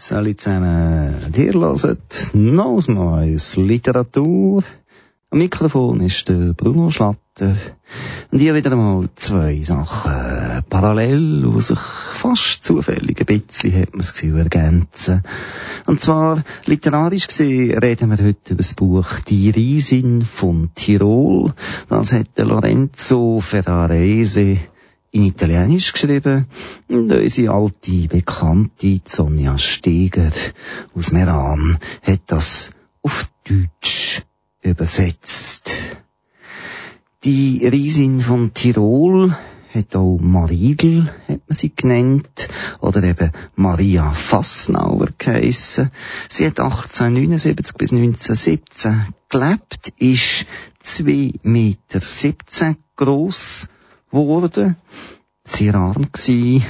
Salut zusammen. Dir hört noch neues Literatur. Am Mikrofon ist der Bruno Schlatter. Und hier wieder einmal zwei Sachen parallel, die sich fast zufällig ein bisschen, hat man das Gefühl, ergänzen. Und zwar, literarisch gesehen, reden wir heute über das Buch Die Riesin von Tirol. Das hat Lorenzo Ferrarese in Italienisch geschrieben und unsere alte Bekannte Sonja Steger aus Meran hat das auf Deutsch übersetzt. Die Riesin von Tirol hat auch Mariegel, hat man sie genannt, oder eben Maria Fassnauer geheissen. Sie hat 1879 bis 1917 gelebt, ist 2,17 Meter gross geworden, sehr arm gsi,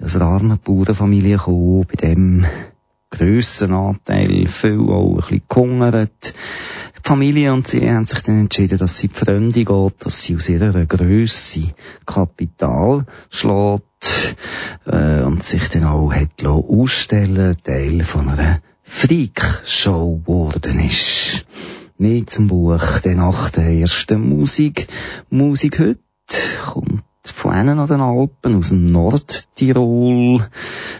aus einer armen Bauernfamilie gekommen, bei dem grössen Anteil viel auch ein bisschen gehungert. Die Familie und sie haben sich dann entschieden, dass sie die Freunde geht, dass sie aus ihrer Grösse Kapital schlägt äh, und sich dann auch hat ausstellen Teil von einer Freak-Show geworden ist. Mehr zum Buch, der nach der ersten Musik. Musik heute kommt von einem an den Alpen, aus dem Nordtirol.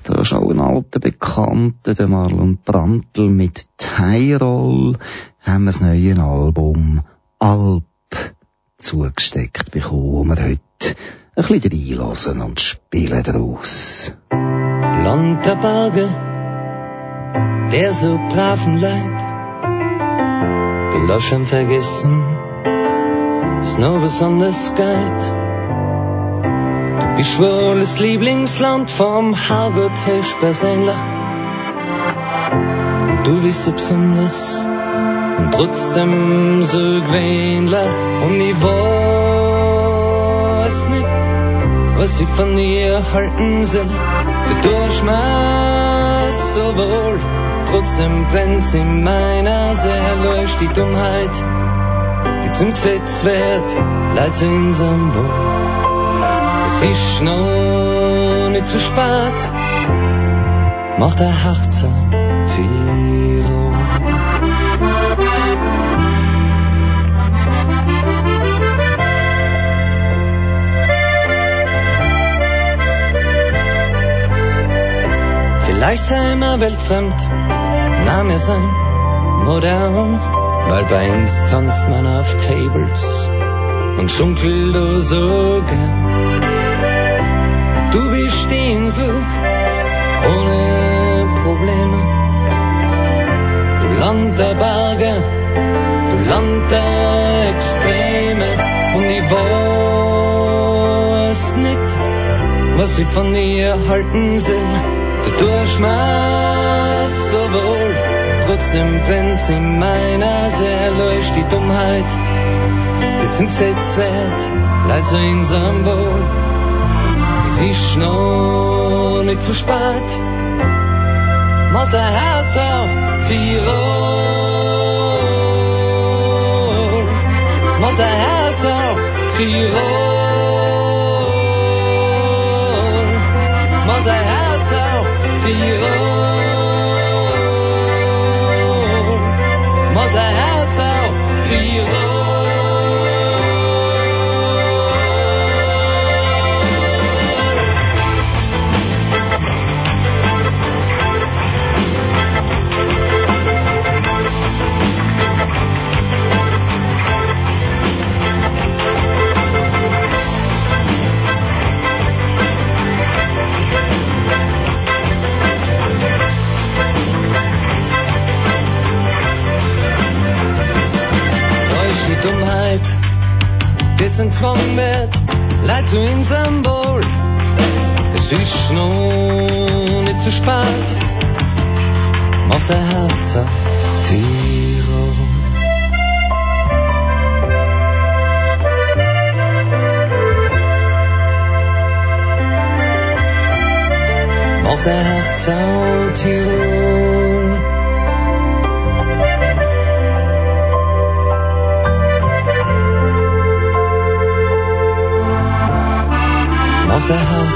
Da ist auch ein alter Bekannter, der Marlon Brandl mit Tyrol, haben wir das neue Album Alp zugesteckt bekommen, wo wir heute ein bisschen reinlassen und spielen daraus. Land der Berge, der so braven Leid, gelöschen vergessen, ist nur besonders geil. Du bist wohl das Lieblingsland vom Herrgott höchst persönlich. Du bist so besonders und trotzdem so gewöhnlich. Und ich weiß nicht, was ich von dir halten soll. Du tust mir so wohl, trotzdem brennt's in meiner Seele die Dummheit zum Gesetz wird, leid zu unserem Wohl. Es ist noch nicht zu spät, mach der Herz Tirol. Vielleicht sei wir weltfremd, na wir sein modern weil bei uns tanzt man auf Tables und schunkelt du so gern. Du bist die Insel ohne Probleme. Du Land der Berge, du Land der Extreme und ich weiß nicht, was ich von dir halten soll. Du tust mir so wohl trotzdem brennt's in meiner Seele durch die Dummheit, die zum Gesetz wird, leid so einsam wohl. Es ist noch nicht zu spät, macht der Herz auf Tirol, macht der Herz auf Tirol, macht der Herz auf Tirol.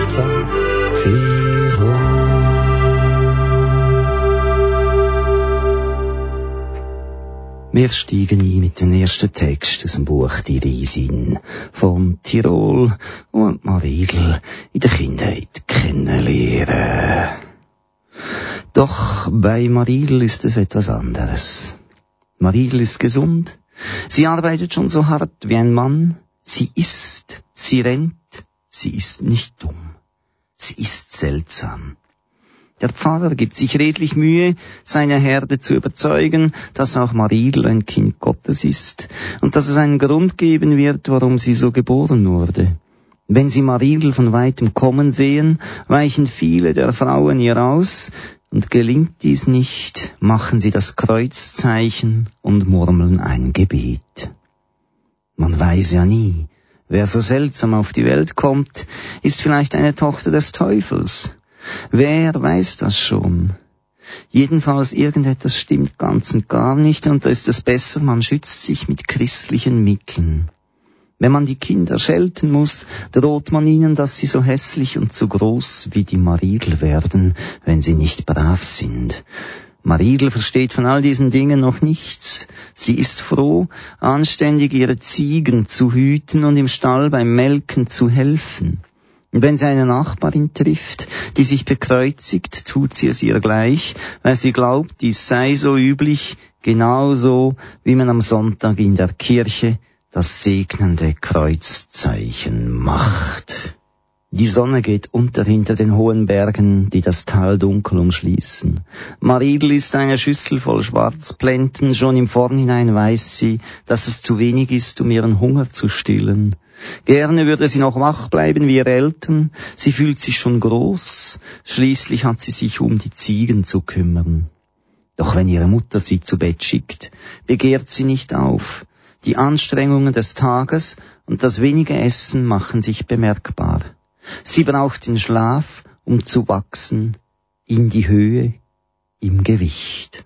achtsam Tirol. Wir steigen ein mit dem ersten Text aus dem Buch Die Riesin von Tirol und Maridl in der Kindheit kennenlernen. Doch bei Maridl ist es etwas anderes. Maridl ist gesund. Sie arbeitet schon so hart wie ein Mann. Sie isst, sie rennt, sie ist nicht dumm. Sie ist seltsam. Der Pfarrer gibt sich redlich Mühe, seine Herde zu überzeugen, dass auch Maridel ein Kind Gottes ist und dass es einen Grund geben wird, warum sie so geboren wurde. Wenn sie Maridel von weitem kommen sehen, weichen viele der Frauen ihr aus, und gelingt dies nicht, machen sie das Kreuzzeichen und murmeln ein Gebet. Man weiß ja nie, wer so seltsam auf die Welt kommt, ist vielleicht eine Tochter des Teufels Wer weiß das schon? Jedenfalls irgendetwas stimmt ganz und gar nicht und da ist es besser, man schützt sich mit christlichen Mitteln. Wenn man die Kinder schelten muss, droht man ihnen, dass sie so hässlich und so groß wie die Maridel werden, wenn sie nicht brav sind. Maridel versteht von all diesen Dingen noch nichts. Sie ist froh, anständig ihre Ziegen zu hüten und im Stall beim Melken zu helfen. Und wenn sie eine Nachbarin trifft, die sich bekreuzigt, tut sie es ihr gleich, weil sie glaubt, dies sei so üblich, genauso wie man am Sonntag in der Kirche das segnende Kreuzzeichen macht. Die Sonne geht unter hinter den hohen Bergen, die das Tal dunkel umschließen. Maridel ist eine Schüssel voll Schwarzplenten, schon im Vornhinein weiß sie, dass es zu wenig ist, um ihren Hunger zu stillen. Gerne würde sie noch wach bleiben wie ihre Eltern, sie fühlt sich schon groß, schließlich hat sie sich um die Ziegen zu kümmern. Doch wenn ihre Mutter sie zu Bett schickt, begehrt sie nicht auf. Die Anstrengungen des Tages und das wenige Essen machen sich bemerkbar. Sie braucht den Schlaf, um zu wachsen, in die Höhe, im Gewicht.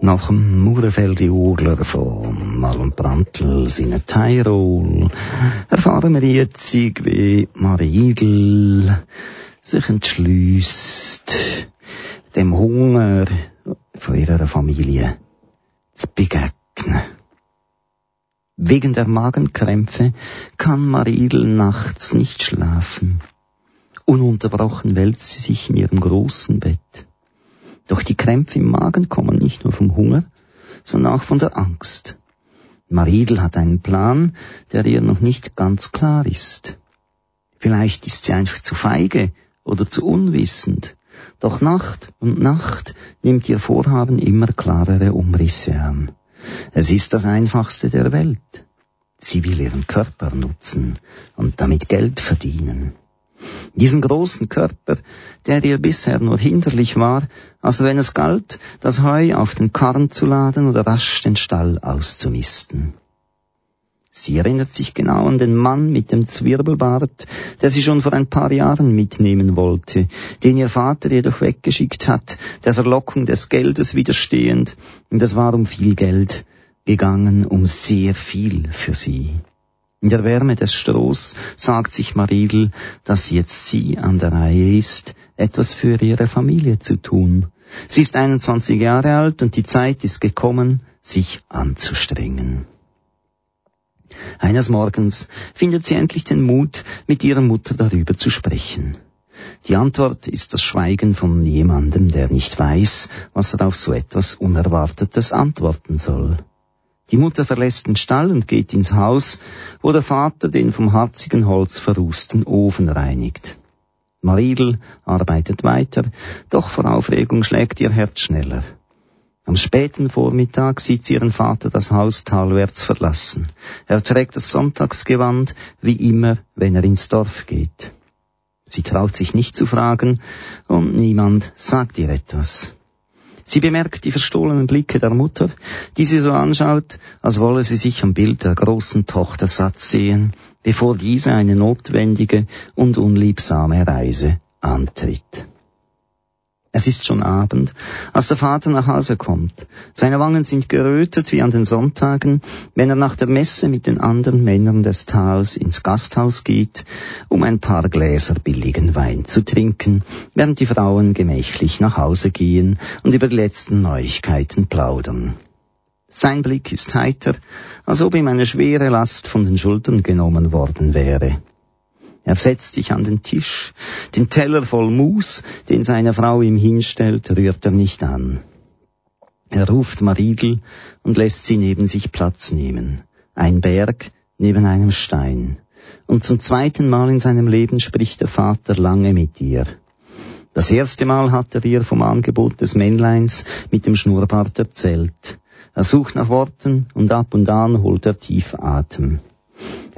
Nach dem Mauerfelde Urler von Marlon Brandtels in Tirol erfahren wir jetzt, wie Marie Idel sich entschließt, dem Hunger von ihrer Familie zu begegnen. Wegen der Magenkrämpfe kann Maridel nachts nicht schlafen. Ununterbrochen wälzt sie sich in ihrem großen Bett. Doch die Krämpfe im Magen kommen nicht nur vom Hunger, sondern auch von der Angst. Maridel hat einen Plan, der ihr noch nicht ganz klar ist. Vielleicht ist sie einfach zu feige oder zu unwissend. Doch Nacht und Nacht nimmt ihr Vorhaben immer klarere Umrisse an. Es ist das einfachste der Welt. Sie will ihren Körper nutzen und damit Geld verdienen. Diesen großen Körper, der ihr bisher nur hinderlich war, als wenn es galt, das Heu auf den Karren zu laden oder rasch den Stall auszumisten. Sie erinnert sich genau an den Mann mit dem Zwirbelbart, der sie schon vor ein paar Jahren mitnehmen wollte, den ihr Vater jedoch weggeschickt hat, der Verlockung des Geldes widerstehend, und es war um viel Geld gegangen, um sehr viel für sie. In der Wärme des Strohs sagt sich Maridel, dass jetzt sie an der Reihe ist, etwas für ihre Familie zu tun. Sie ist 21 Jahre alt und die Zeit ist gekommen, sich anzustrengen. Eines Morgens findet sie endlich den Mut, mit ihrer Mutter darüber zu sprechen. Die Antwort ist das Schweigen von jemandem, der nicht weiß, was er auf so etwas Unerwartetes antworten soll. Die Mutter verlässt den Stall und geht ins Haus, wo der Vater den vom harzigen Holz verrußten Ofen reinigt. Maridel arbeitet weiter, doch vor Aufregung schlägt ihr Herz schneller. Am späten Vormittag sieht sie ihren Vater das Haus talwärts verlassen. Er trägt das Sonntagsgewand, wie immer, wenn er ins Dorf geht. Sie traut sich nicht zu fragen, und niemand sagt ihr etwas. Sie bemerkt die verstohlenen Blicke der Mutter, die sie so anschaut, als wolle sie sich am Bild der großen Tochter satt sehen, bevor diese eine notwendige und unliebsame Reise antritt. Es ist schon Abend, als der Vater nach Hause kommt. Seine Wangen sind gerötet wie an den Sonntagen, wenn er nach der Messe mit den anderen Männern des Tals ins Gasthaus geht, um ein paar Gläser billigen Wein zu trinken, während die Frauen gemächlich nach Hause gehen und über die letzten Neuigkeiten plaudern. Sein Blick ist heiter, als ob ihm eine schwere Last von den Schultern genommen worden wäre. Er setzt sich an den Tisch. Den Teller voll Mus, den seine Frau ihm hinstellt, rührt er nicht an. Er ruft Maridel und lässt sie neben sich Platz nehmen. Ein Berg neben einem Stein. Und zum zweiten Mal in seinem Leben spricht der Vater lange mit ihr. Das erste Mal hat er ihr vom Angebot des Männleins mit dem Schnurrbart erzählt. Er sucht nach Worten und ab und an holt er tief Atem.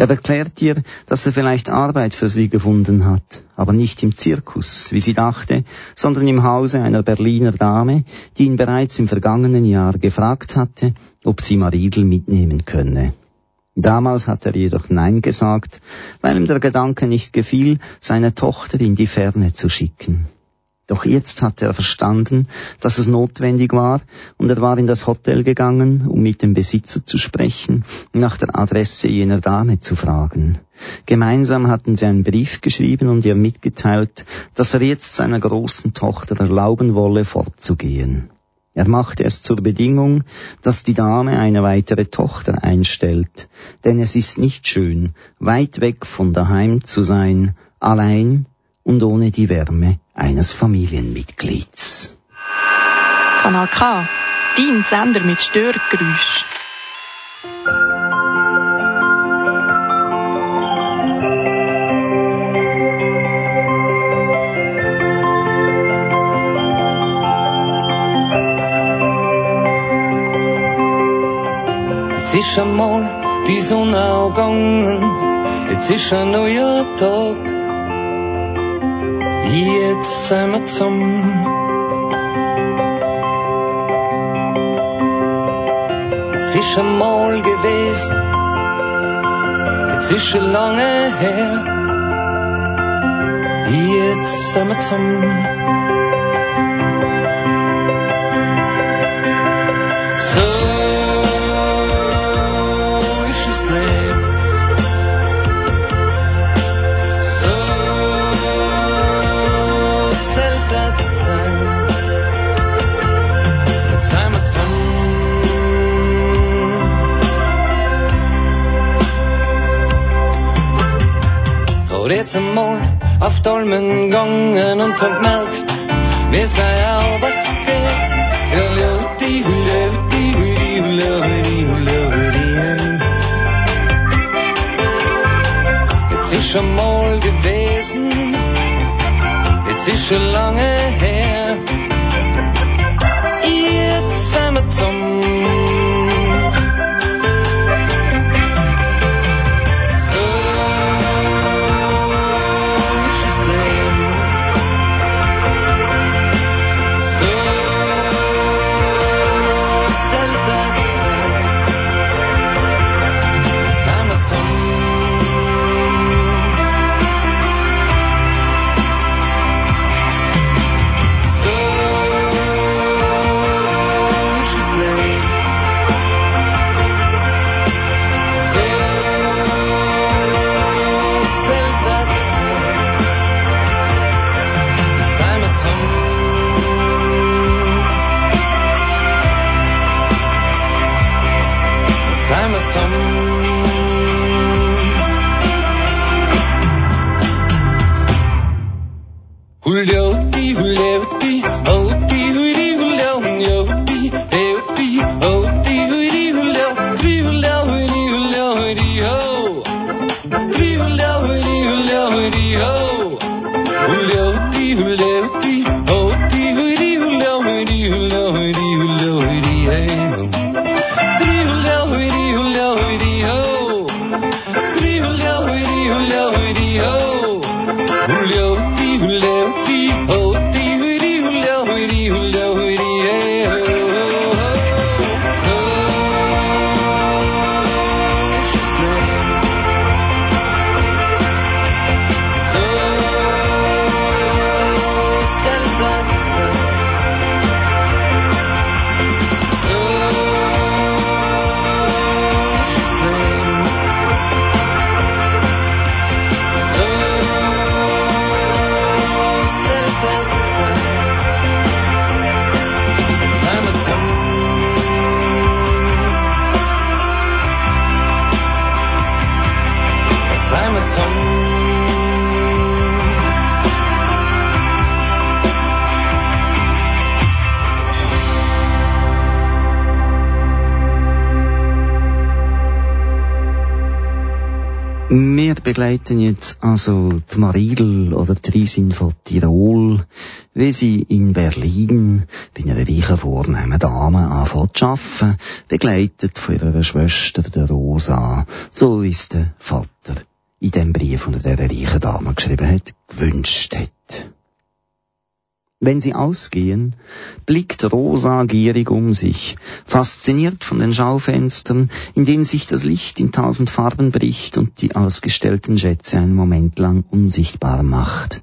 Er erklärt ihr, dass er vielleicht Arbeit für sie gefunden hat, aber nicht im Zirkus, wie sie dachte, sondern im Hause einer Berliner Dame, die ihn bereits im vergangenen Jahr gefragt hatte, ob sie Maridel mitnehmen könne. Damals hat er jedoch Nein gesagt, weil ihm der Gedanke nicht gefiel, seine Tochter in die Ferne zu schicken. Doch jetzt hatte er verstanden, dass es notwendig war, und er war in das Hotel gegangen, um mit dem Besitzer zu sprechen nach der Adresse jener Dame zu fragen. Gemeinsam hatten sie einen Brief geschrieben und ihr mitgeteilt, dass er jetzt seiner großen Tochter erlauben wolle, fortzugehen. Er machte es zur Bedingung, dass die Dame eine weitere Tochter einstellt, denn es ist nicht schön, weit weg von daheim zu sein, allein und ohne die Wärme eines Familienmitglieds. Kanal K, dein Sender mit Störgeräusch. Jetzt ist einmal die Sonne auch gegangen, jetzt ist ein neuer Tag. Wir zusammen. Jetzt ist einmal gewesen, jetzt ist schon lange her. Jetzt sind wir Oder jetzt einmal auf Dolmen gegangen und hab gemerkt, gleich aufwärts geht. Ja, Luti, Luti, Luti, Luti, Luti, Jetzt ist schon mal gewesen, jetzt ist schon lange begleiten jetzt also die Maridel oder die Riesin von Tirol, wie sie in Berlin bei einer reichen vornehmen Dame anfängt zu arbeiten, begleitet von ihrer Schwester, der Rosa, so wie es der Vater in dem Brief unter der reichen Dame geschrieben hat, gewünscht hat. Wenn sie ausgehen, blickt Rosa gierig um sich, fasziniert von den Schaufenstern, in denen sich das Licht in tausend Farben bricht und die ausgestellten Schätze einen Moment lang unsichtbar macht.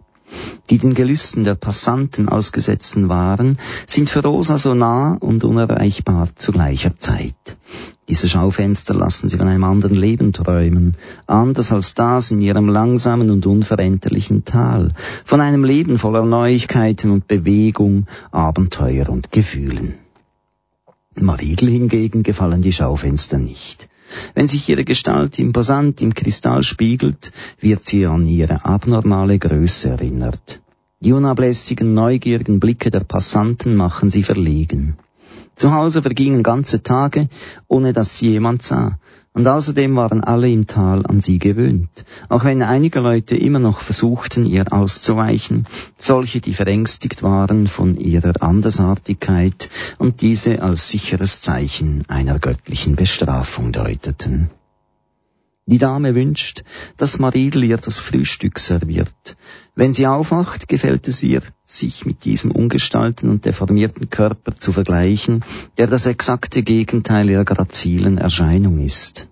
Die den Gelüsten der Passanten ausgesetzten Waren sind für Rosa so nah und unerreichbar zu gleicher Zeit. Diese Schaufenster lassen sie von einem anderen Leben träumen, anders als das in ihrem langsamen und unveränderlichen Tal, von einem Leben voller Neuigkeiten und Bewegung, Abenteuer und Gefühlen. Maridel hingegen gefallen die Schaufenster nicht. Wenn sich ihre Gestalt imposant im Kristall spiegelt, wird sie an ihre abnormale Größe erinnert. Die unablässigen, neugierigen Blicke der Passanten machen sie verlegen. Zu Hause vergingen ganze Tage, ohne dass sie jemand sah. Und außerdem waren alle im Tal an sie gewöhnt, auch wenn einige Leute immer noch versuchten, ihr auszuweichen, solche, die verängstigt waren von ihrer Andersartigkeit und diese als sicheres Zeichen einer göttlichen Bestrafung deuteten. Die Dame wünscht, dass Maridel ihr das Frühstück serviert. Wenn sie aufwacht, gefällt es ihr, sich mit diesem ungestalten und deformierten Körper zu vergleichen, der das exakte Gegenteil ihrer grazilen Erscheinung ist.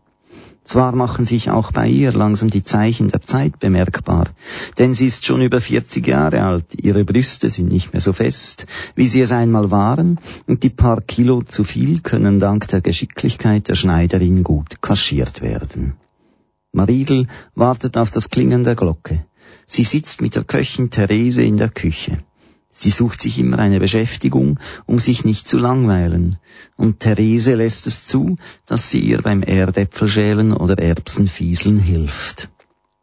Zwar machen sich auch bei ihr langsam die Zeichen der Zeit bemerkbar, denn sie ist schon über 40 Jahre alt, ihre Brüste sind nicht mehr so fest, wie sie es einmal waren, und die paar Kilo zu viel können dank der Geschicklichkeit der Schneiderin gut kaschiert werden. Maridel wartet auf das Klingen der Glocke. Sie sitzt mit der Köchin Therese in der Küche. Sie sucht sich immer eine Beschäftigung, um sich nicht zu langweilen, und Therese lässt es zu, dass sie ihr beim Erdäpfelschälen oder Erbsenfieseln hilft.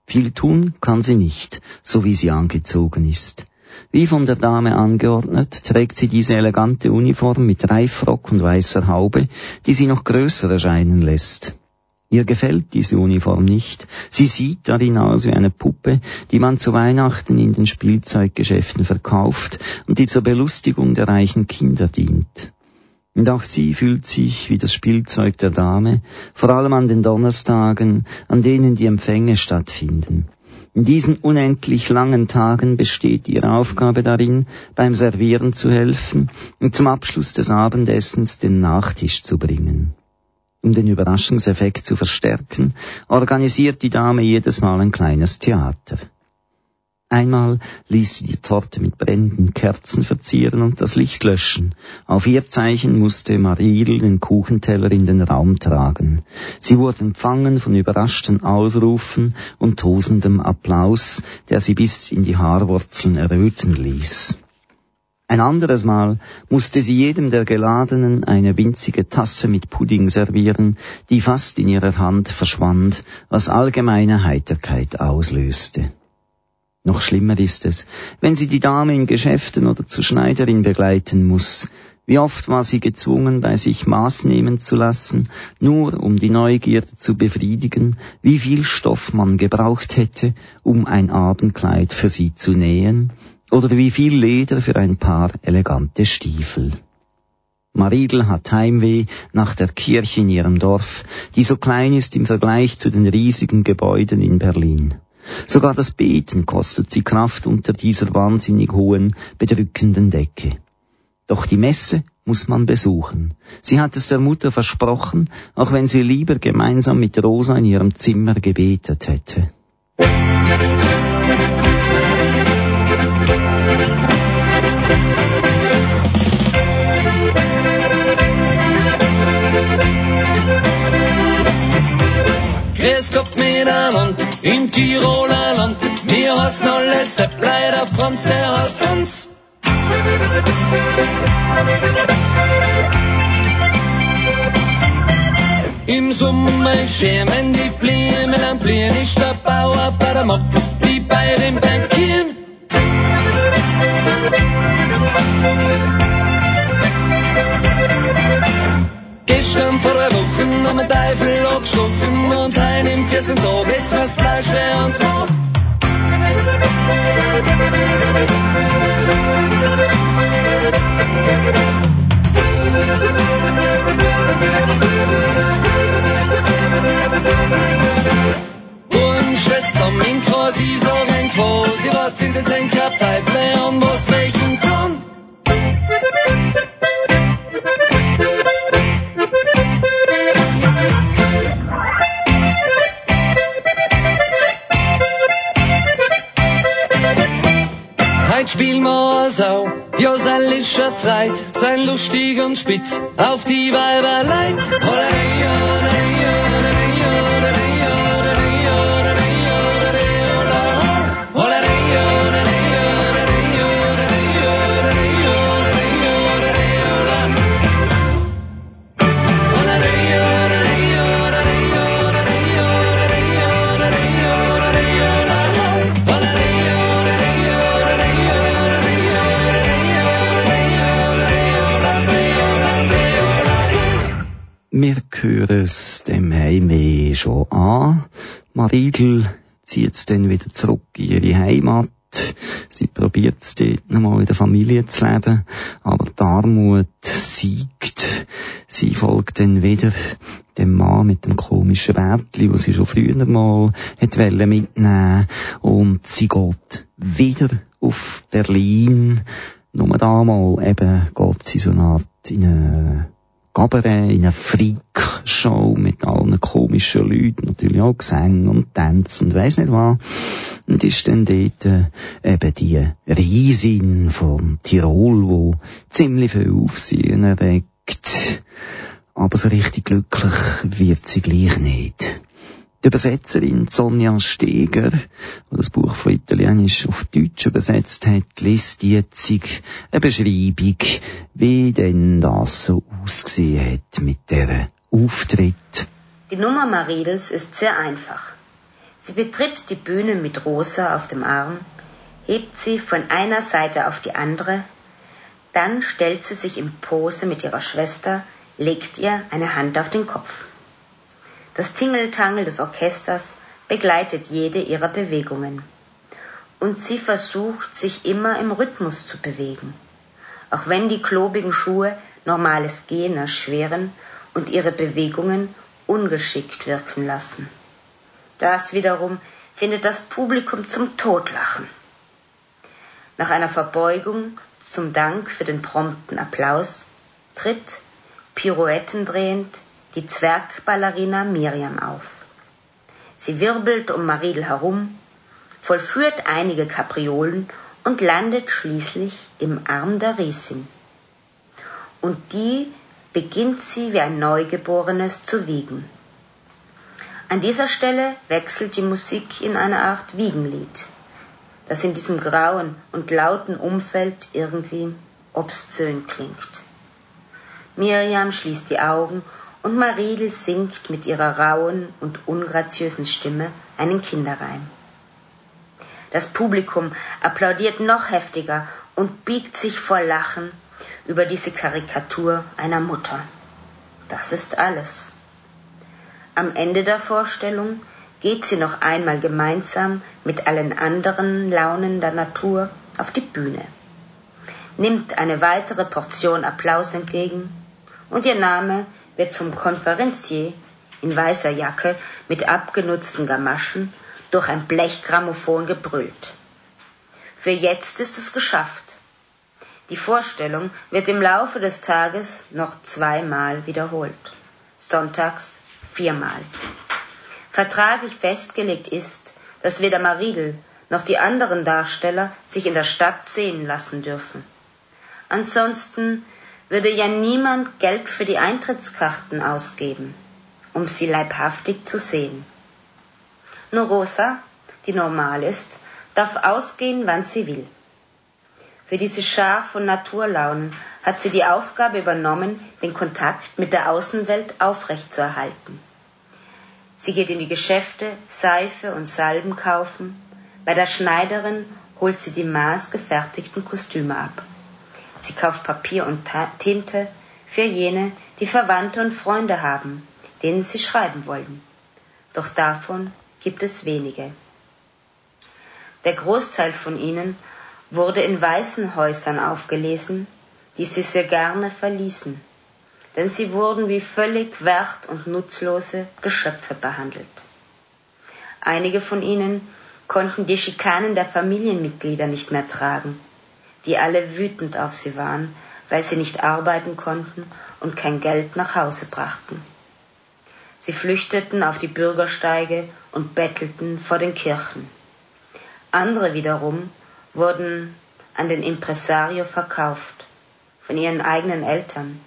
Viel tun kann sie nicht, so wie sie angezogen ist. Wie von der Dame angeordnet, trägt sie diese elegante Uniform mit Reifrock und weißer Haube, die sie noch größer erscheinen lässt. Ihr gefällt diese Uniform nicht. Sie sieht darin aus wie eine Puppe, die man zu Weihnachten in den Spielzeuggeschäften verkauft und die zur Belustigung der reichen Kinder dient. Und auch sie fühlt sich wie das Spielzeug der Dame, vor allem an den Donnerstagen, an denen die Empfänge stattfinden. In diesen unendlich langen Tagen besteht ihre Aufgabe darin, beim Servieren zu helfen und zum Abschluss des Abendessens den Nachtisch zu bringen. Um den Überraschungseffekt zu verstärken, organisiert die Dame jedes Mal ein kleines Theater. Einmal ließ sie die Torte mit brennenden Kerzen verzieren und das Licht löschen. Auf ihr Zeichen musste Mariel den Kuchenteller in den Raum tragen. Sie wurde empfangen von überraschten Ausrufen und tosendem Applaus, der sie bis in die Haarwurzeln erröten ließ. Ein anderes Mal musste sie jedem der Geladenen eine winzige Tasse mit Pudding servieren, die fast in ihrer Hand verschwand, was allgemeine Heiterkeit auslöste. Noch schlimmer ist es, wenn sie die Dame in Geschäften oder zur Schneiderin begleiten muss. Wie oft war sie gezwungen, bei sich Maß nehmen zu lassen, nur um die Neugierde zu befriedigen, wie viel Stoff man gebraucht hätte, um ein Abendkleid für sie zu nähen, oder wie viel Leder für ein paar elegante Stiefel. Maridel hat Heimweh nach der Kirche in ihrem Dorf, die so klein ist im Vergleich zu den riesigen Gebäuden in Berlin. Sogar das Beten kostet sie Kraft unter dieser wahnsinnig hohen, bedrückenden Decke. Doch die Messe muss man besuchen. Sie hat es der Mutter versprochen, auch wenn sie lieber gemeinsam mit Rosa in ihrem Zimmer gebetet hätte. Grüß Gott miteinander im Tiroler Land. Wir hassen alles, der Bleider Franz, der hasst uns. Im Sommer schämen die Blumen am Blühen, ist der Bauer bei der Mock, die bei den Bankieren. Tag ist was gleich für uns Maridel zieht es dann wieder zurück in ihre Heimat. Sie probiert es dort nochmal in der Familie zu leben, aber die Armut siegt. Sie folgt dann wieder dem Mann mit dem komischen Bärtli, wo sie schon früher mal hat mitnehmen und sie geht wieder auf Berlin. Nur damals eben geht sie so eine Art in eine Gabaret, in eine Freak-Show mit allen komischen Leuten, natürlich auch Gesang und Tanz und weiss nicht was. Und ist dann dort äh, eben die Riesin von Tirol, wo ziemlich viel Aufsehen erregt. Aber so richtig glücklich wird sie gleich nicht. Die Übersetzerin Sonja Steger, die das Buch von Italienisch auf Deutsch übersetzt hat, liest jetzt eine Beschreibung, wie denn das so ausgesehen hat mit der Auftritt. Die Nummer Maridels ist sehr einfach. Sie betritt die Bühne mit Rosa auf dem Arm, hebt sie von einer Seite auf die andere, dann stellt sie sich in Pose mit ihrer Schwester, legt ihr eine Hand auf den Kopf. Das Tingeltangel des Orchesters begleitet jede ihrer Bewegungen. Und sie versucht, sich immer im Rhythmus zu bewegen. Auch wenn die klobigen Schuhe normales Gehen erschweren und ihre Bewegungen ungeschickt wirken lassen. Das wiederum findet das Publikum zum Totlachen. Nach einer Verbeugung zum Dank für den prompten Applaus tritt, Pirouetten drehend, die Zwergballerina Miriam auf. Sie wirbelt um Maridel herum, vollführt einige Kapriolen und landet schließlich im Arm der Riesin. Und die beginnt sie wie ein Neugeborenes zu wiegen. An dieser Stelle wechselt die Musik in eine Art Wiegenlied, das in diesem grauen und lauten Umfeld irgendwie obszön klingt. Miriam schließt die Augen und Maridel singt mit ihrer rauen und ungraziösen Stimme einen Kinderreim. Das Publikum applaudiert noch heftiger und biegt sich vor Lachen über diese Karikatur einer Mutter. Das ist alles. Am Ende der Vorstellung geht sie noch einmal gemeinsam mit allen anderen Launen der Natur auf die Bühne, nimmt eine weitere Portion Applaus entgegen und ihr Name wird vom Konferencier in weißer Jacke mit abgenutzten Gamaschen durch ein Blechgrammophon gebrüllt. Für jetzt ist es geschafft. Die Vorstellung wird im Laufe des Tages noch zweimal wiederholt. Sonntags viermal. Vertraglich festgelegt ist, dass weder Maridel noch die anderen Darsteller sich in der Stadt sehen lassen dürfen. Ansonsten würde ja niemand Geld für die Eintrittskarten ausgeben, um sie leibhaftig zu sehen. Nur Rosa, die normal ist, darf ausgehen, wann sie will. Für diese Schar von Naturlaunen hat sie die Aufgabe übernommen, den Kontakt mit der Außenwelt aufrechtzuerhalten. Sie geht in die Geschäfte, Seife und Salben kaufen. Bei der Schneiderin holt sie die maßgefertigten Kostüme ab. Sie kauft Papier und Tinte für jene, die Verwandte und Freunde haben, denen sie schreiben wollen. Doch davon gibt es wenige. Der Großteil von ihnen wurde in weißen Häusern aufgelesen, die sie sehr gerne verließen, denn sie wurden wie völlig wert- und nutzlose Geschöpfe behandelt. Einige von ihnen konnten die Schikanen der Familienmitglieder nicht mehr tragen die alle wütend auf sie waren, weil sie nicht arbeiten konnten und kein Geld nach Hause brachten. Sie flüchteten auf die Bürgersteige und bettelten vor den Kirchen. Andere wiederum wurden an den Impresario verkauft, von ihren eigenen Eltern,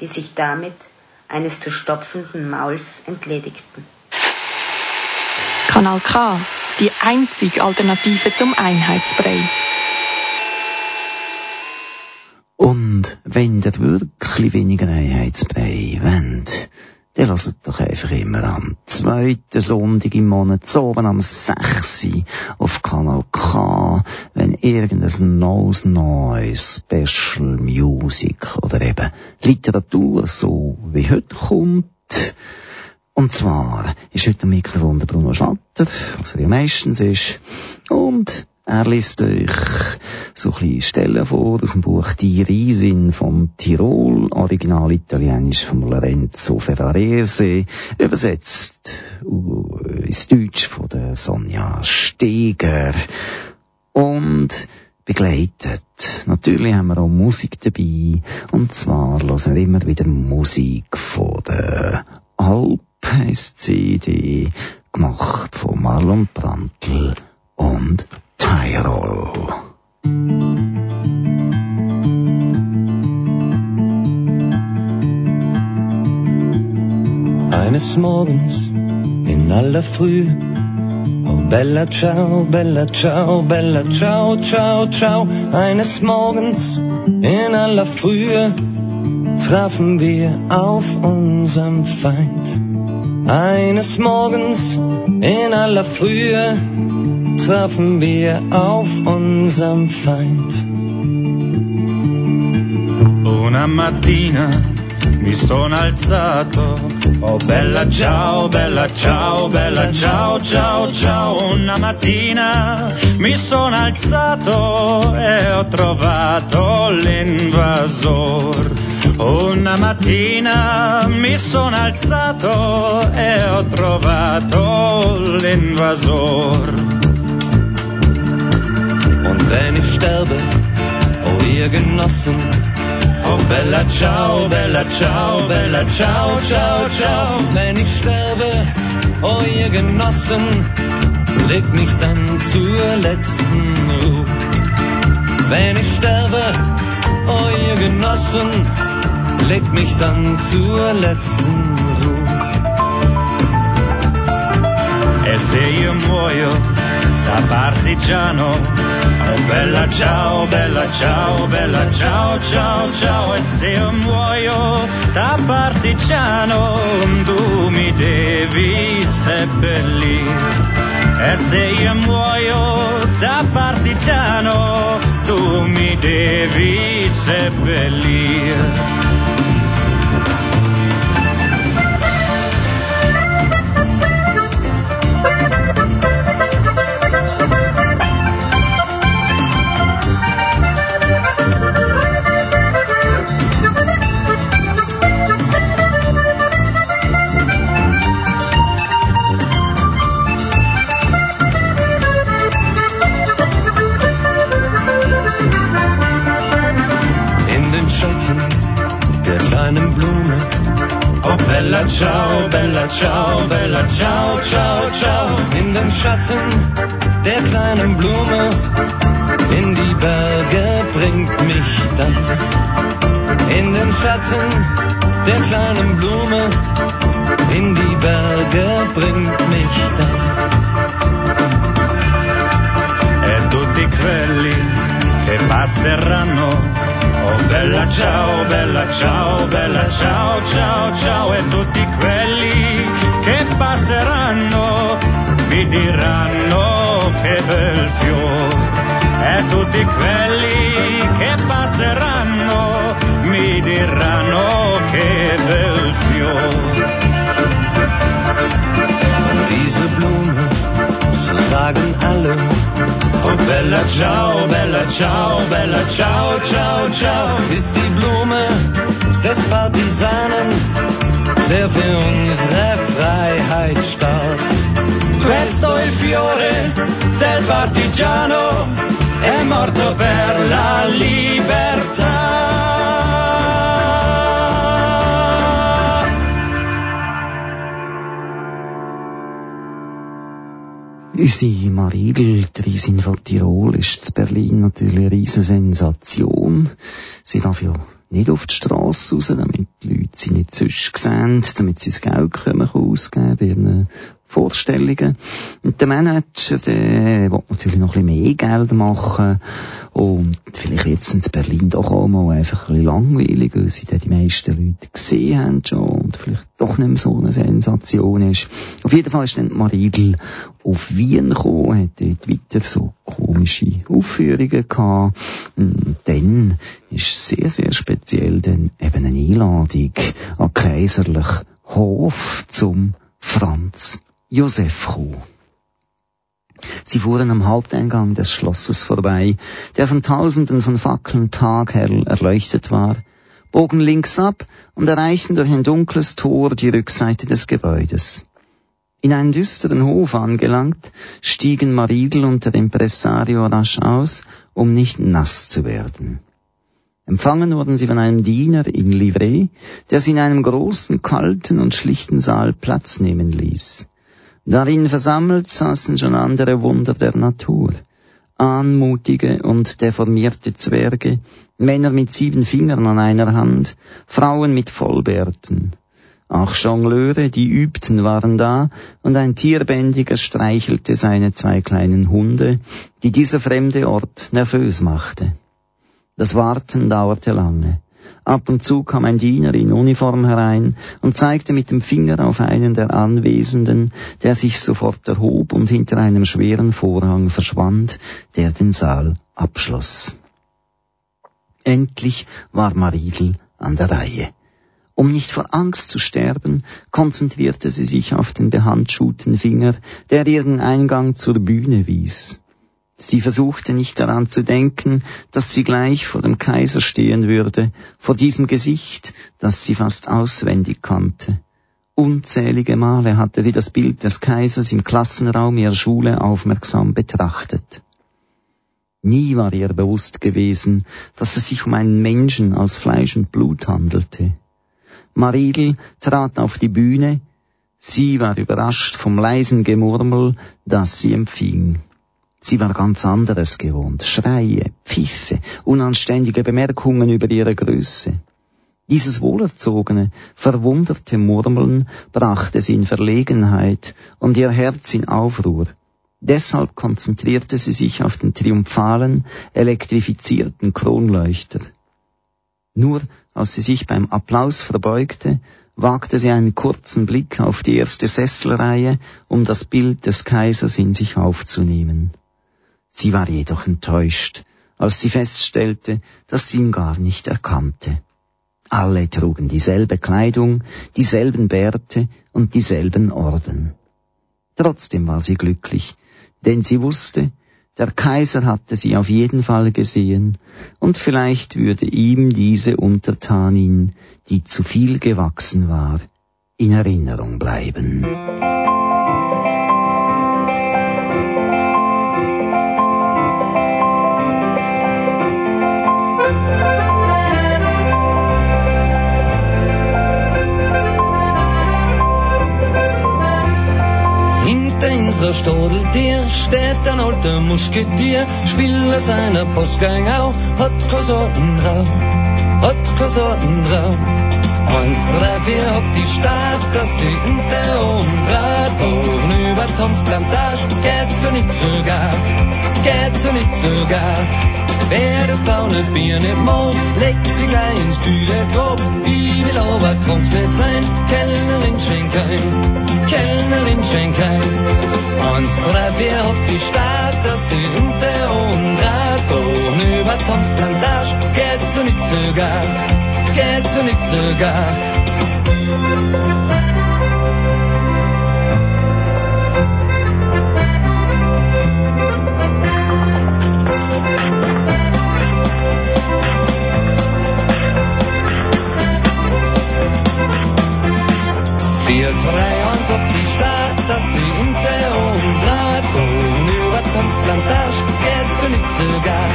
die sich damit eines zu stopfenden Mauls entledigten. Kanal K, die einzige Alternative zum Einheitsbrei. Und wenn ihr wirklich weniger Einheitsbrei wollt, dann lasst doch einfach immer am zweiten Sonntag im Monat, so oben am 6. auf Kanal K, wenn irgendein neues, neues Special Music oder eben Literatur so wie heute kommt. Und zwar ist heute am Mikrofon der Bruno Schlatter, was er ja meistens ist, und er liest euch so ein bisschen Stellen vor aus dem Buch Die Riesin von Tirol, original italienisch von Lorenzo Ferrarese, übersetzt ins Deutsch von der Sonja Steger und begleitet. Natürlich haben wir auch Musik dabei und zwar hören wir immer wieder Musik von der Alp, CD, gemacht von Marlon Brandl und Tyrol. Eines Morgens in aller Früh, oh bella ciao, bella ciao, bella ciao, ciao, ciao. Eines Morgens in aller Frühe trafen wir auf unserem Feind. Eines Morgens in aller Frühe trafen wir auf unserem Feind. Una mattina mi sono alzato, oh bella ciao, bella ciao, bella ciao, ciao, ciao. Una mattina mi sono alzato e ho trovato l'invasor. Una mattina mi sono alzato e ho trovato l'invasor. Ich sterbe, oh ihr Genossen, Oh bella ciao, bella ciao, bella ciao, ciao, ciao. Wenn ich sterbe, oh ihr Genossen, legt mich dann zur letzten Ruhe. Wenn ich sterbe, oh ihr Genossen, legt mich dann zur letzten Ruhe. E se io muoio da partigiano, bella ciao, bella ciao, bella ciao, ciao, ciao, e se io muoio da partigiano, tu mi devi seppellire. E se io muoio da partigiano, tu mi devi seppellire. Ciao, bella ciao, bella ciao, ciao, ciao. In den Schatten der kleinen Blume, in die Berge bringt mich dann. In den Schatten der kleinen Blume, in die Berge bringt mich dann. E tutti quelli che passeranno Oh bella ciao, bella ciao, bella ciao, ciao, ciao e tutti quelli che passeranno mi diranno che bel fiore. E tutti quelli che passeranno mi diranno che bel fiore. Sagen alle, Oh bella ciao, bella ciao, bella ciao, ciao, ciao. ist die Blume des Partisanen, der für unsere Freiheit starb. Questo il fiore del partigiano, è morto per la libertà. Unsere Marigel, die Riesin von Tirol, ist in Berlin natürlich eine riesige Sensation. Sie darf ja nicht auf die Straße raus, damit die Leute sie nicht sonst sehen, damit sie das Geld können ausgeben ihren Vorstellungen. Und der Manager, der will natürlich noch ein bisschen mehr Geld machen und vielleicht jetzt in Berlin doch auch mal einfach ein bisschen langweilig, weil sie die meisten Leute gesehen haben schon und vielleicht doch nicht mehr so eine Sensation ist. Auf jeden Fall ist dann Marigel auf Wien gekommen, hat dort weiter so komische Aufführungen gehabt. Und dann ist sehr, sehr speziell dann eben eine Einladung an kaiserlich Hof zum Franz Josef gekommen. Sie fuhren am Haupteingang des Schlosses vorbei, der von tausenden von Fackeln taghell erleuchtet war, bogen links ab und erreichten durch ein dunkles Tor die Rückseite des Gebäudes. In einen düsteren Hof angelangt, stiegen Marigel und der Impresario rasch aus, um nicht nass zu werden. Empfangen wurden sie von einem Diener in Livree, der sie in einem großen, kalten und schlichten Saal Platz nehmen ließ. Darin versammelt saßen schon andere Wunder der Natur. Anmutige und deformierte Zwerge, Männer mit sieben Fingern an einer Hand, Frauen mit Vollbärten. Auch Jongleure, die übten, waren da, und ein Tierbändiger streichelte seine zwei kleinen Hunde, die dieser fremde Ort nervös machte. Das Warten dauerte lange. Ab und zu kam ein Diener in Uniform herein und zeigte mit dem Finger auf einen der Anwesenden, der sich sofort erhob und hinter einem schweren Vorhang verschwand, der den Saal abschloss. Endlich war Maridel an der Reihe. Um nicht vor Angst zu sterben, konzentrierte sie sich auf den behandschuhten Finger, der ihren Eingang zur Bühne wies. Sie versuchte nicht daran zu denken, dass sie gleich vor dem Kaiser stehen würde, vor diesem Gesicht, das sie fast auswendig kannte. Unzählige Male hatte sie das Bild des Kaisers im Klassenraum ihrer Schule aufmerksam betrachtet. Nie war ihr bewusst gewesen, dass es sich um einen Menschen aus Fleisch und Blut handelte. Maridel trat auf die Bühne, sie war überrascht vom leisen Gemurmel, das sie empfing. Sie war ganz anderes gewohnt, Schreie, Pfiffe, unanständige Bemerkungen über ihre Größe. Dieses wohlerzogene, verwunderte Murmeln brachte sie in Verlegenheit und ihr Herz in Aufruhr. Deshalb konzentrierte sie sich auf den triumphalen, elektrifizierten Kronleuchter. Nur als sie sich beim Applaus verbeugte, wagte sie einen kurzen Blick auf die erste Sesselreihe, um das Bild des Kaisers in sich aufzunehmen. Sie war jedoch enttäuscht, als sie feststellte, dass sie ihn gar nicht erkannte. Alle trugen dieselbe Kleidung, dieselben Bärte und dieselben Orden. Trotzdem war sie glücklich, denn sie wusste, der Kaiser hatte sie auf jeden Fall gesehen, und vielleicht würde ihm diese Untertanin, die zu viel gewachsen war, in Erinnerung bleiben. Unser Stodeltier steht ein alter Musketier, spielt er seiner Postgang auf, hat keine Sorten drauf, hat keine Sorten drauf. Eins, drei, vier, hab die Stadt, das die Inte umdraht, oben über Tomfplantage, geht's so nicht sogar, geht's so nicht sogar. Wer das braune Bier nicht mag, legt sie gleich ins kühle Grab. Ich will aber kommt's nicht sein, Kellnerin schenk ein, Kellnerin schenk ein. Eins, drei, vier, hopp die Stadt, das die Rinte und Radon über Tomtplantage, geht so nicht sogar, geht so nicht sogar. Drei, eins, ob die Stadt, das die Inte und Radon über Tanzplantage, geht so nicht sogar,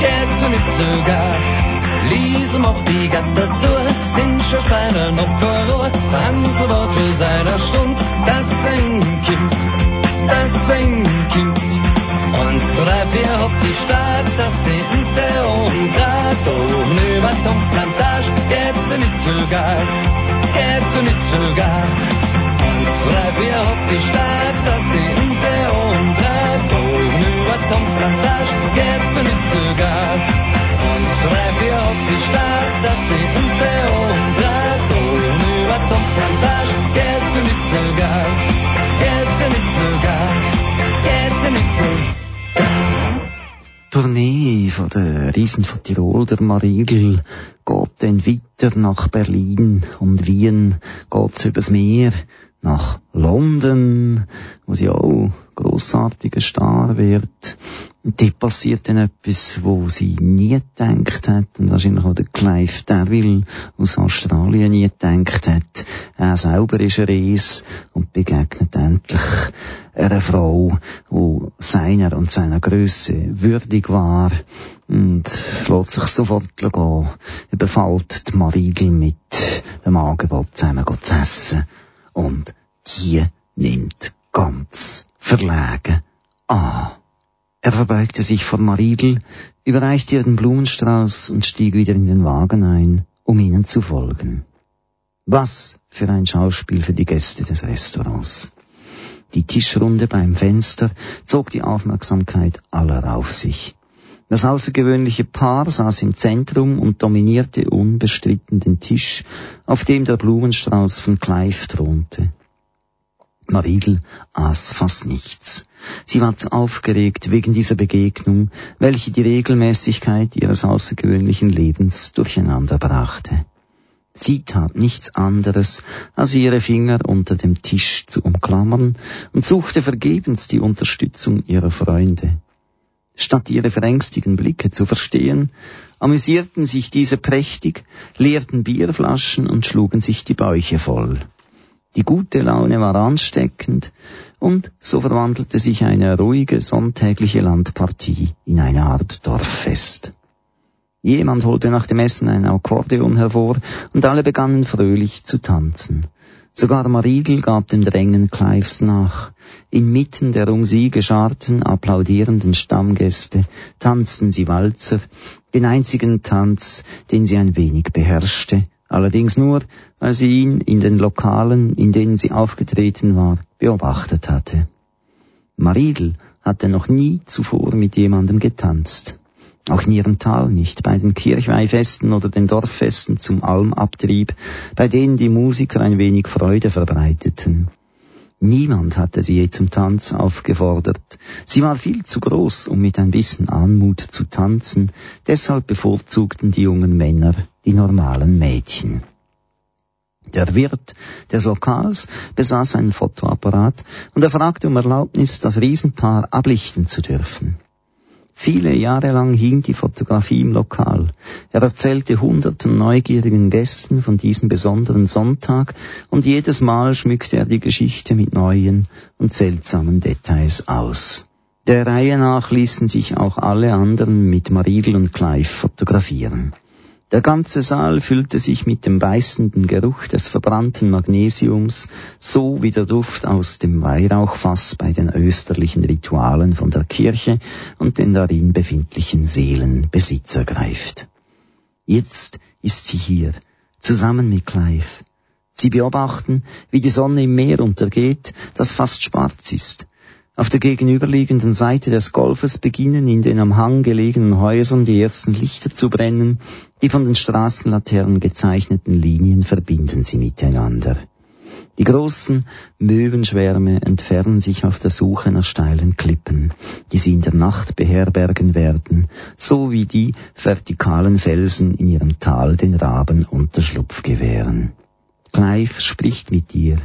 geht so nicht sogar. Liesel macht die Gatter zu, sind schon Steine noch kein Rohr, Hansel für seiner Stund, das ein Kind, das ein Kind. Eins, drei, vier, hopp die Stadt, das Inte und Radon über Tanzplantage, geht so nicht sogar, geht so nicht sogar. Eins, drei, vier, hopp die Stadt, das Inte und Radon über Tomfplantage, geht so nicht sogar. Eins, drei, vier, hopp die Stadt, das die Inte und Radon über Tomfplantage, geht so nicht sogar. Geht so nicht sogar. Geht so nicht sogar. Tournee von der Riesen von Tirol, der Marigel, geht dann weiter nach Berlin und Wien geht's übers Meer nach London, wo sie auch grossartiger Star wird. Und dort passiert dann etwas, wo sie nie gedacht hat und wahrscheinlich auch der Clive Darwell aus Australien nie gedacht hat. Er selber ist ein Ries und begegnet endlich einer Frau, die seiner und seiner Größe würdig war und lässt sich sofort gehen, überfällt die Marigel mit dem Angebot zusammen zu essen und die nimmt ganz verlegen an. Er verbeugte sich vor Maridel, überreichte ihr den Blumenstrauß und stieg wieder in den Wagen ein, um ihnen zu folgen. Was für ein Schauspiel für die Gäste des Restaurants. Die Tischrunde beim Fenster zog die Aufmerksamkeit aller auf sich. Das außergewöhnliche Paar saß im Zentrum und dominierte unbestritten den Tisch, auf dem der Blumenstrauß von Clive thronte. Maridel aß fast nichts. Sie war zu aufgeregt wegen dieser Begegnung, welche die Regelmäßigkeit ihres außergewöhnlichen Lebens durcheinander brachte. Sie tat nichts anderes, als ihre Finger unter dem Tisch zu umklammern und suchte vergebens die Unterstützung ihrer Freunde. Statt ihre verängstigen Blicke zu verstehen, amüsierten sich diese prächtig, leerten Bierflaschen und schlugen sich die Bäuche voll. Die gute Laune war ansteckend, und so verwandelte sich eine ruhige sonntägliche Landpartie in eine Art Dorffest. Jemand holte nach dem Essen ein Akkordeon hervor, und alle begannen fröhlich zu tanzen. Sogar Mariegel gab dem Drängen Clives nach. Inmitten der um sie gescharten, applaudierenden Stammgäste tanzten sie Walzer, den einzigen Tanz, den sie ein wenig beherrschte, allerdings nur, weil sie ihn in den Lokalen, in denen sie aufgetreten war, beobachtet hatte. Mariegel hatte noch nie zuvor mit jemandem getanzt. Auch in ihrem Tal nicht, bei den Kirchweihfesten oder den Dorffesten zum Almabtrieb, bei denen die Musiker ein wenig Freude verbreiteten. Niemand hatte sie je zum Tanz aufgefordert. Sie war viel zu groß, um mit ein bisschen Anmut zu tanzen, deshalb bevorzugten die jungen Männer die normalen Mädchen. Der Wirt des Lokals besaß einen Fotoapparat und er fragte um Erlaubnis, das Riesenpaar ablichten zu dürfen. Viele Jahre lang hing die Fotografie im Lokal. Er erzählte hunderten neugierigen Gästen von diesem besonderen Sonntag und jedes Mal schmückte er die Geschichte mit neuen und seltsamen Details aus. Der Reihe nach ließen sich auch alle anderen mit Mariedl und Clive fotografieren. Der ganze Saal füllte sich mit dem beißenden Geruch des verbrannten Magnesiums, so wie der Duft aus dem Weihrauchfass bei den österlichen Ritualen von der Kirche und den darin befindlichen Seelen Besitz ergreift. Jetzt ist sie hier, zusammen mit Clive. Sie beobachten, wie die Sonne im Meer untergeht, das fast schwarz ist. Auf der gegenüberliegenden Seite des Golfes beginnen in den am Hang gelegenen Häusern die ersten Lichter zu brennen, die von den Straßenlaternen gezeichneten Linien verbinden sie miteinander. Die großen Möwenschwärme entfernen sich auf der Suche nach steilen Klippen, die sie in der Nacht beherbergen werden, so wie die vertikalen Felsen in ihrem Tal den Raben Unterschlupf gewähren. Clive spricht mit ihr.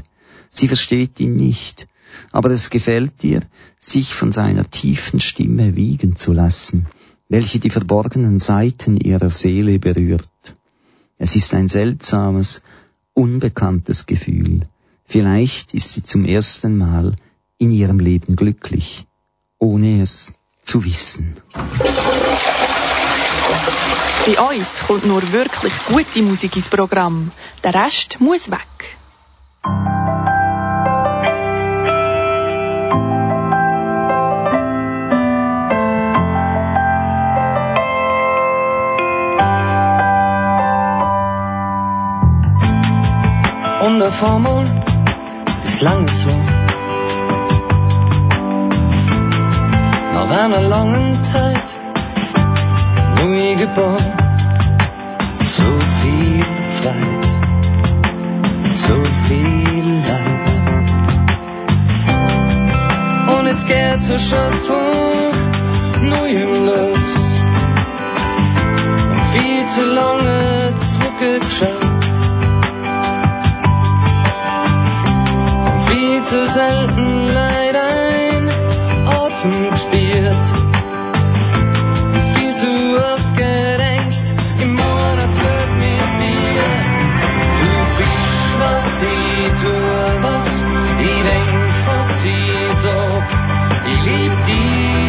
Sie versteht ihn nicht, aber es gefällt dir, sich von seiner tiefen Stimme wiegen zu lassen, welche die verborgenen Seiten ihrer Seele berührt. Es ist ein seltsames, unbekanntes Gefühl. Vielleicht ist sie zum ersten Mal in ihrem Leben glücklich, ohne es zu wissen. Bei uns kommt nur wirklich gute Musik ins Programm. Der Rest muss weg. Der Formel ist lange so. Nach einer langen Zeit neu geboren, so viel Freit, so viel Leid. Und jetzt geht zur Schöpfung neuem los. Und viel zu lange zurückgeschaut. zu selten Leid ein Atem gespielt. Viel zu oft gedenkst im Monatsglück mit dir. Du bist, was sie tue, was ich denk, was sie sagt. Ich lieb dich.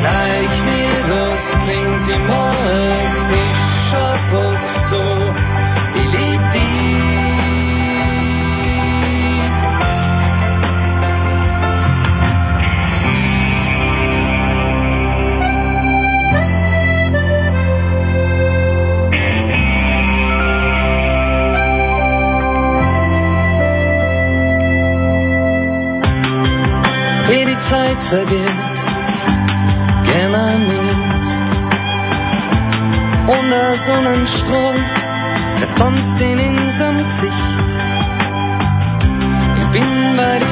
Gleich wie das klingt immer. Zeit vergeht, geh mal mit. Der Sonnenstrahl, der tanzt in unserem Gesicht. Ich bin bei dir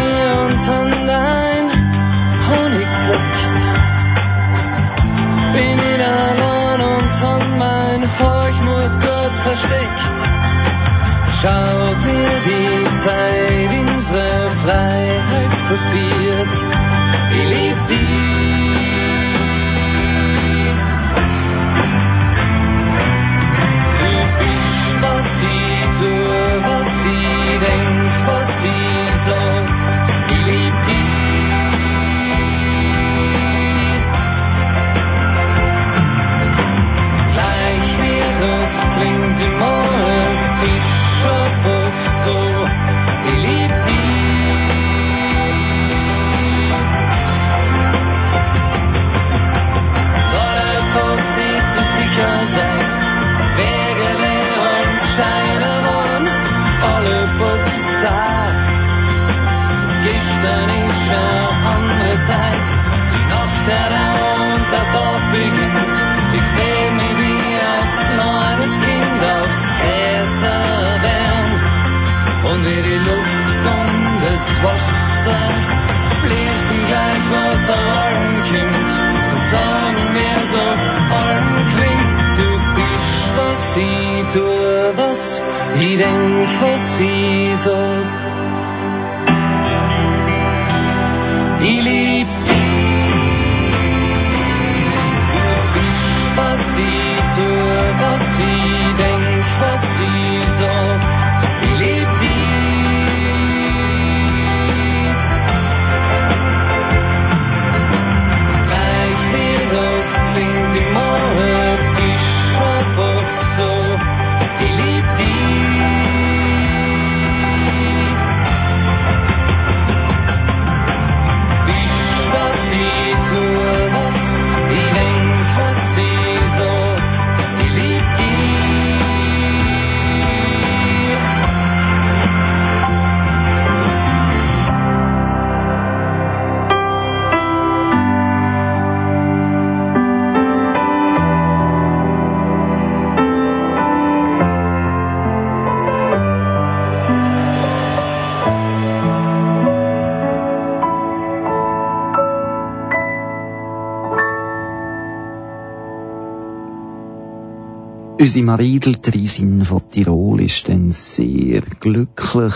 Unsere Maridel Trisin von Tirol ist dann sehr glücklich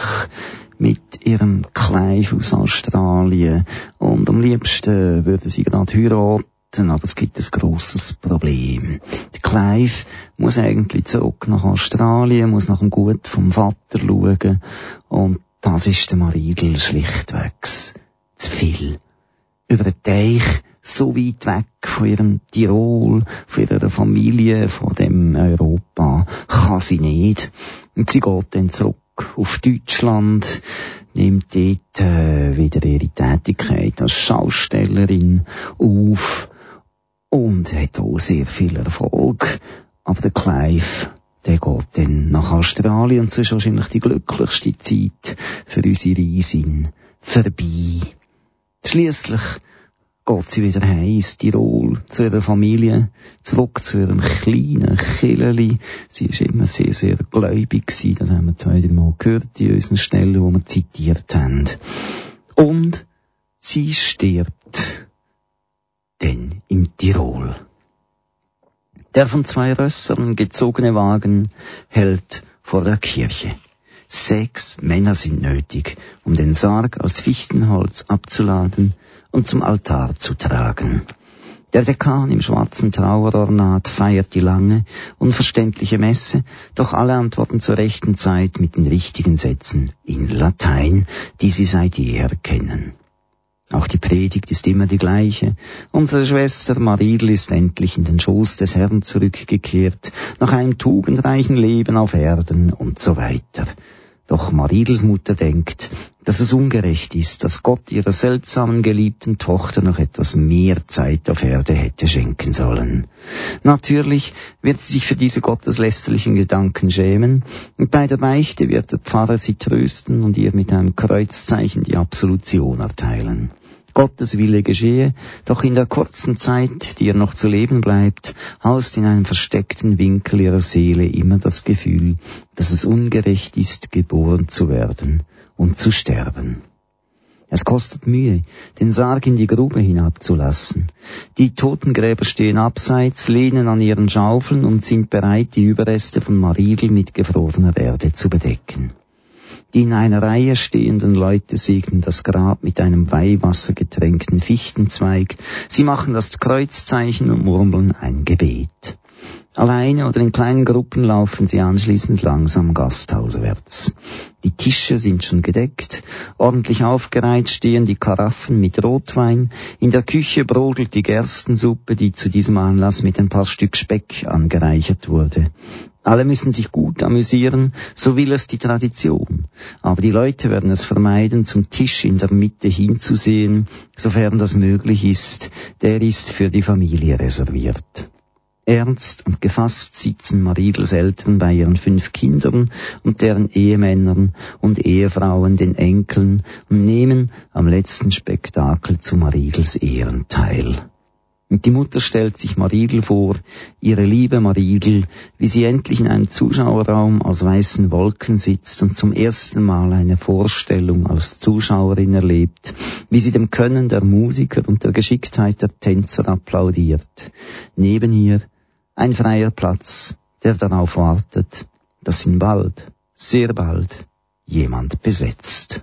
mit ihrem Clive aus Australien und am liebsten würde sie gerade heiraten, aber es gibt ein grosses Problem. Der Clive muss eigentlich zurück nach Australien, muss nach dem Gut vom Vater schauen und das ist der Maridel schlichtwegs zu viel. Über den Teich so weit weg von ihrem Tirol, von ihrer Familie, von dem Europa, kann sie nicht. Und sie geht dann zurück auf Deutschland, nimmt dort äh, wieder ihre Tätigkeit als Schaustellerin auf und hat auch sehr viel Erfolg. Aber der Clive, der geht dann nach Australien und so ist wahrscheinlich die glücklichste Zeit für unsere Reisin vorbei. Schliesslich geht sie wieder heim ins Tirol, zu ihrer Familie, zurück zu ihrem kleinen Killeli. Sie ist immer sehr, sehr gläubig gewesen, das haben wir zwei, drei Mal gehört in unseren Stellen, wo wir zitiert haben. Und sie stirbt denn im Tirol. Der von zwei Rössern gezogene Wagen hält vor der Kirche. Sechs Männer sind nötig, um den Sarg aus Fichtenholz abzuladen und zum Altar zu tragen. Der Dekan im schwarzen Trauerornat feiert die lange, unverständliche Messe, doch alle antworten zur rechten Zeit mit den richtigen Sätzen in Latein, die sie seit jeher kennen. Auch die Predigt ist immer die gleiche. Unsere Schwester Maridel ist endlich in den Schoß des Herrn zurückgekehrt, nach einem tugendreichen Leben auf Erden und so weiter. Doch Maridels Mutter denkt, dass es ungerecht ist, dass Gott ihrer seltsamen geliebten Tochter noch etwas mehr Zeit auf Erde hätte schenken sollen. Natürlich wird sie sich für diese gotteslästerlichen Gedanken schämen, und bei der Beichte wird der Pfarrer sie trösten und ihr mit einem Kreuzzeichen die Absolution erteilen. Gottes Wille geschehe, doch in der kurzen Zeit, die ihr noch zu leben bleibt, haust in einem versteckten Winkel ihrer Seele immer das Gefühl, dass es ungerecht ist, geboren zu werden und zu sterben. Es kostet Mühe, den Sarg in die Grube hinabzulassen. Die Totengräber stehen abseits, lehnen an ihren Schaufeln und sind bereit, die Überreste von Maridel mit gefrorener Erde zu bedecken. Die in einer Reihe stehenden Leute segnen das Grab mit einem weihwassergetränkten Fichtenzweig. Sie machen das Kreuzzeichen und murmeln ein Gebet. Alleine oder in kleinen Gruppen laufen sie anschließend langsam gasthauswärts. Die Tische sind schon gedeckt, ordentlich aufgereiht stehen die Karaffen mit Rotwein, in der Küche brodelt die Gerstensuppe, die zu diesem Anlass mit ein paar Stück Speck angereichert wurde. Alle müssen sich gut amüsieren, so will es die Tradition. Aber die Leute werden es vermeiden, zum Tisch in der Mitte hinzusehen, sofern das möglich ist, der ist für die Familie reserviert. Ernst und gefasst sitzen Maridels Eltern bei ihren fünf Kindern und deren Ehemännern und Ehefrauen, den Enkeln und nehmen am letzten Spektakel zu Maridels Ehren teil. Und die Mutter stellt sich Maridel vor, ihre liebe Maridel, wie sie endlich in einem Zuschauerraum aus weißen Wolken sitzt und zum ersten Mal eine Vorstellung als Zuschauerin erlebt, wie sie dem Können der Musiker und der Geschicktheit der Tänzer applaudiert. Neben ihr ein freier Platz, der darauf wartet, dass ihn bald, sehr bald, jemand besetzt.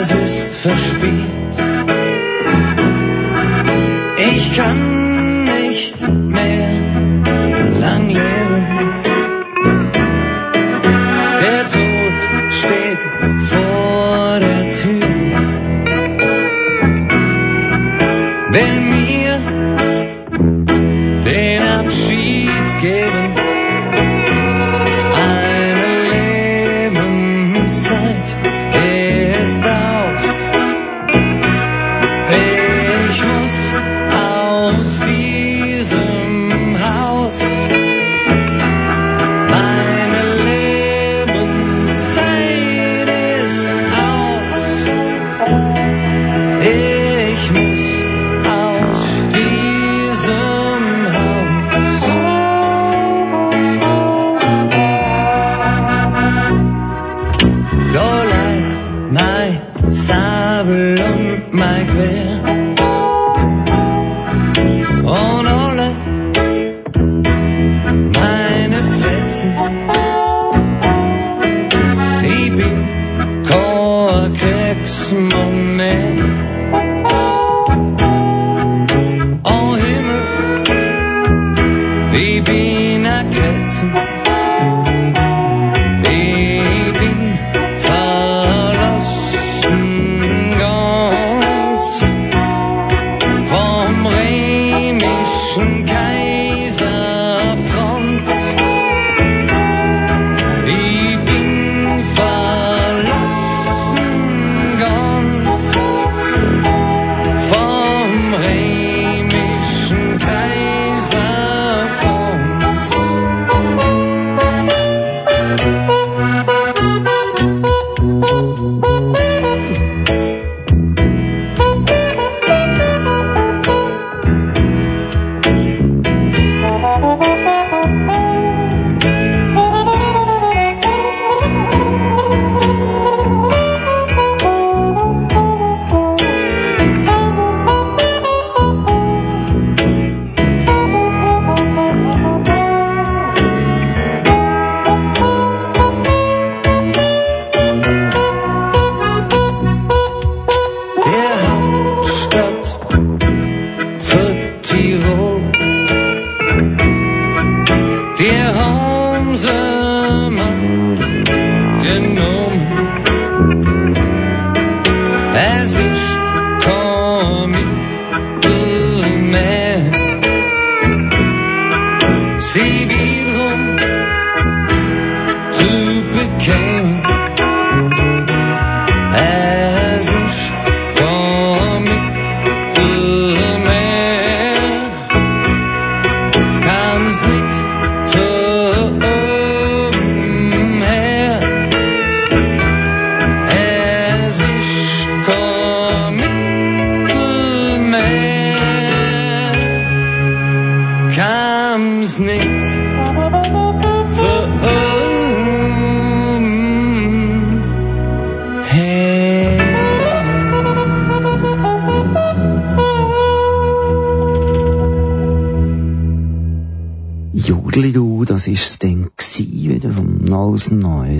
Es ist verspielt. Ich kann nicht mehr lang leben.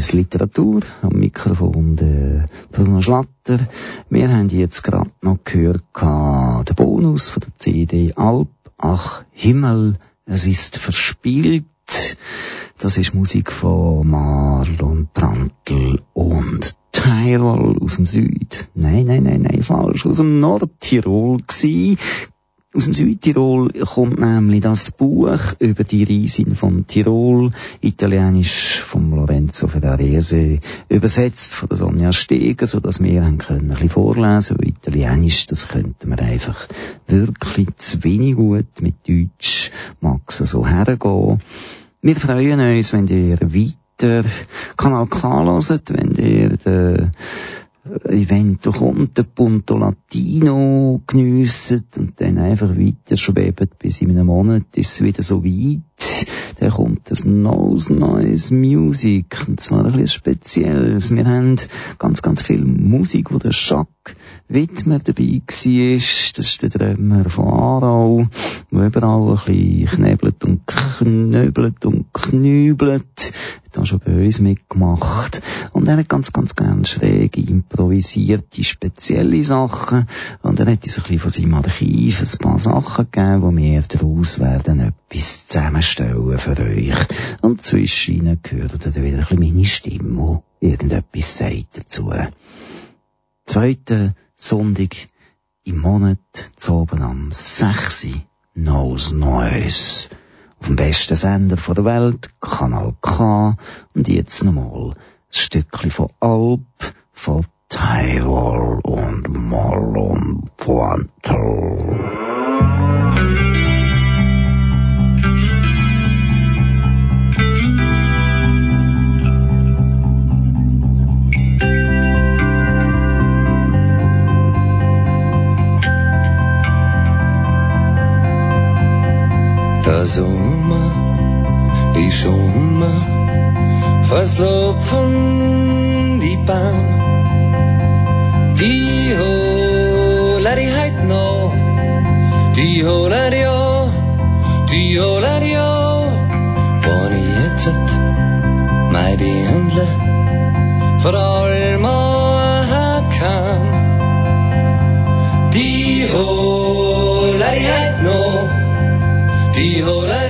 Neues Literatur am Mikrofon der Bruno Schlatter. Wir haben jetzt gerade noch gehört, den Bonus von der CD Alp Ach Himmel, es ist verspielt. Das ist Musik von Marlon Brandl und Tyrol aus dem Süd. Nein, nein, nein, nein, falsch. Aus dem Nordtirol gsi. Aus dem Südtirol kommt nämlich das Buch über die Riesin von Tirol, italienisch von Lorenzo Ferrarese, übersetzt von Sonja Steger, so dass wir können ein bisschen vorlesen, weil italienisch, das könnten wir einfach wirklich zu wenig gut, mit Deutsch mag so hergehen. Wir freuen uns, wenn ihr weiter Kanal K hört, wenn ihr den Event kommt, der Punto Latino geniessen und dann einfach weiter schweben bis in einem Monat ist es wieder so weit. Dann kommt ein neues, neues Musik und zwar ein bisschen spezielles. Wir haben ganz, ganz viel Musik, wo der Jacques Wittmer dabei war. Das ist der Drömer von Aarau, der überall ein bisschen knebelt und knöbelt und knübelt da schon bei uns mitgemacht. Und er hat ganz, ganz gern schräge, improvisierte, spezielle Sachen. Und er hat uns ein bisschen von seinem Archiv ein paar Sachen gegeben, wo wir daraus werden etwas zusammenstellen für euch. Und zwischen ihnen gehört dann wieder ein meine Stimme, die irgendetwas sagt dazu. Zweiter Sonntag im Monat, zu oben am 6. Nose Noise auf dem besten Sender der Welt, Kanal K, und jetzt nochmal ein Stückchen von Alp, von Tyrol und Marlon Pointel. Da immer, wie schon immer, verslopfen die Bahn. Die ho, hola die heit no, die ho, hola die o, die hola die o. ich jetzt mei die Händle, vor allem auch kann. Die hola Hold it.